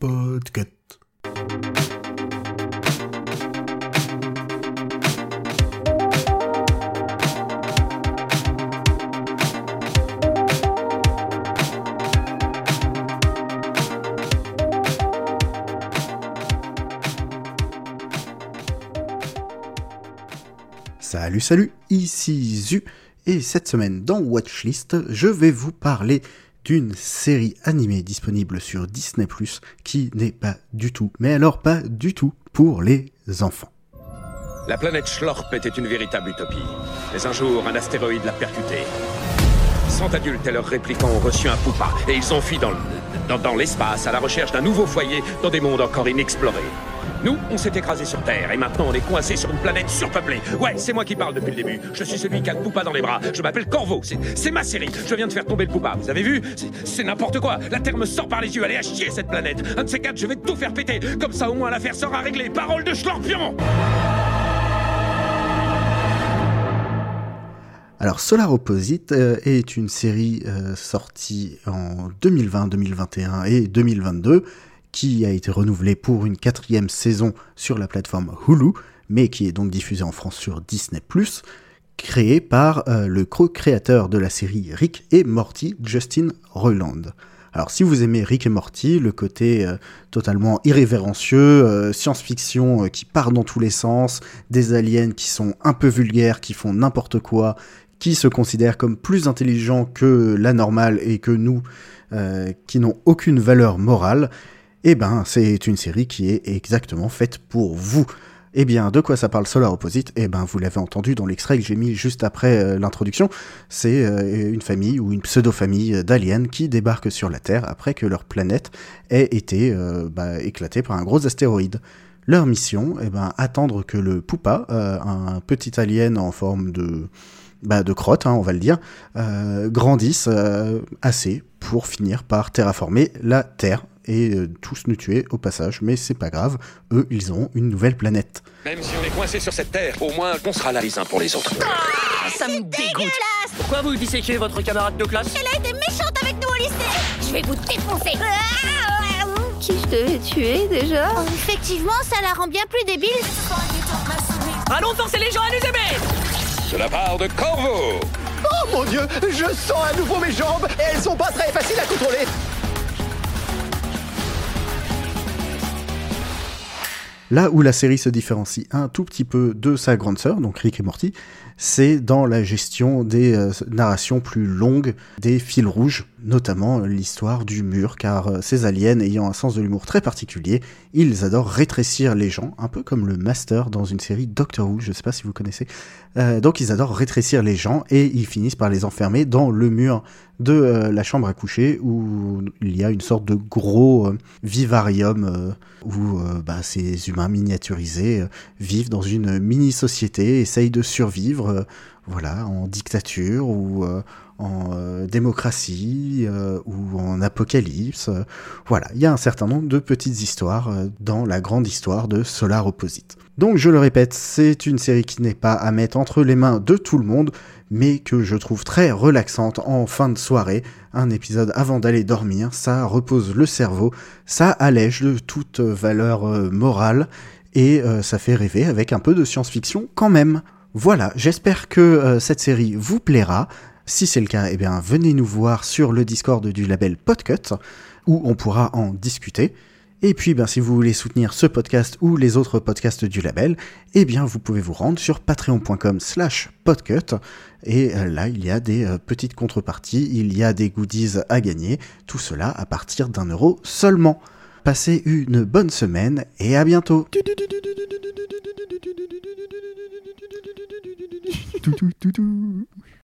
Podcast. Salut, salut, ici Zu, et cette semaine dans Watchlist, je vais vous parler d'une série animée disponible sur Disney ⁇ qui n'est pas du tout, mais alors pas du tout, pour les enfants. La planète Schlorp était une véritable utopie. Mais un jour, un astéroïde l'a percuté. Cent adultes et leurs répliquants ont reçu un poupa, et ils ont fui dans l'espace à la recherche d'un nouveau foyer dans des mondes encore inexplorés. Nous, on s'est écrasé sur Terre, et maintenant on est coincé sur une planète surpeuplée. Ouais, c'est moi qui parle depuis le début. Je suis celui qui a le poupa dans les bras. Je m'appelle Corvo, c'est ma série. Je viens de faire tomber le poupa, vous avez vu? C'est- n'importe quoi. La Terre me sort par les yeux, allez à chier cette planète. Un de ces quatre, je vais tout faire péter. Comme ça, au moins, l'affaire sera réglée. Parole de Schlorpion Alors Solar Opposite euh, est une série euh, sortie en 2020, 2021 et 2022 qui a été renouvelée pour une quatrième saison sur la plateforme Hulu, mais qui est donc diffusée en France sur Disney+, créée par euh, le co-créateur de la série Rick et Morty, Justin Roiland. Alors si vous aimez Rick et Morty, le côté euh, totalement irrévérencieux, euh, science-fiction qui part dans tous les sens, des aliens qui sont un peu vulgaires, qui font n'importe quoi, qui se considèrent comme plus intelligents que la normale et que nous, qui n'ont aucune valeur morale, eh ben c'est une série qui est exactement faite pour vous. Eh bien, de quoi ça parle Solar Opposite? Eh ben, vous l'avez entendu dans l'extrait que j'ai mis juste après euh, l'introduction. C'est euh, une famille ou une pseudo-famille d'aliens qui débarquent sur la Terre après que leur planète ait été euh, bah, éclatée par un gros astéroïde. Leur mission, eh ben, attendre que le Poupa, euh, un petit alien en forme de, bah, de crotte, hein, on va le dire, euh, grandisse euh, assez pour finir par terraformer la Terre et euh, tous nous tuer au passage. Mais c'est pas grave, eux, ils ont une nouvelle planète. Même si on est coincé sur cette Terre, au moins, on sera là les uns pour les autres. Ah, ça me dégoûte Pourquoi vous disséquez votre camarade de classe Elle a été méchante avec nous au lycée Je vais vous défoncer Qui je devais tuer déjà? Effectivement, ça la rend bien plus débile. Allons forcer les gens à nous aimer De la part de Corvo Oh mon dieu, je sens à nouveau mes jambes et elles sont pas très faciles à contrôler. Là où la série se différencie un tout petit peu de sa grande sœur, donc Rick et Morty, c'est dans la gestion des euh, narrations plus longues, des fils rouges, notamment l'histoire du mur, car euh, ces aliens ayant un sens de l'humour très particulier, ils adorent rétrécir les gens, un peu comme le Master dans une série Doctor Who, je sais pas si vous connaissez. Euh, donc ils adorent rétrécir les gens et ils finissent par les enfermer dans le mur de la chambre à coucher où il y a une sorte de gros vivarium où bah, ces humains miniaturisés vivent dans une mini-société, essayent de survivre euh, voilà, en dictature ou euh, en euh, démocratie ou en apocalypse. voilà, il y a un certain nombre de petites histoires dans la grande histoire de Solar Opposite. Donc je le répète, c'est une série qui n'est pas à mettre entre les mains de tout le monde, mais que je trouve très relaxante en fin de soirée. Un épisode avant d'aller dormir, ça repose le cerveau, ça allège de toute valeur morale, et ça fait rêver avec un peu de science-fiction quand même. Voilà, j'espère que euh, cette série vous plaira. Si c'est le cas, eh bien venez nous voir sur le Discord du label Podcut, où on pourra en discuter. Et puis, ben, si vous voulez soutenir ce podcast ou les autres podcasts du label, eh bien, vous pouvez vous rendre sur patreon.com slash podcut. Et euh, là, il y a des euh, petites contreparties, il y a des goodies à gagner. Tout cela à partir d'un euro seulement. Passez une bonne semaine et à bientôt. Toutou, toutou.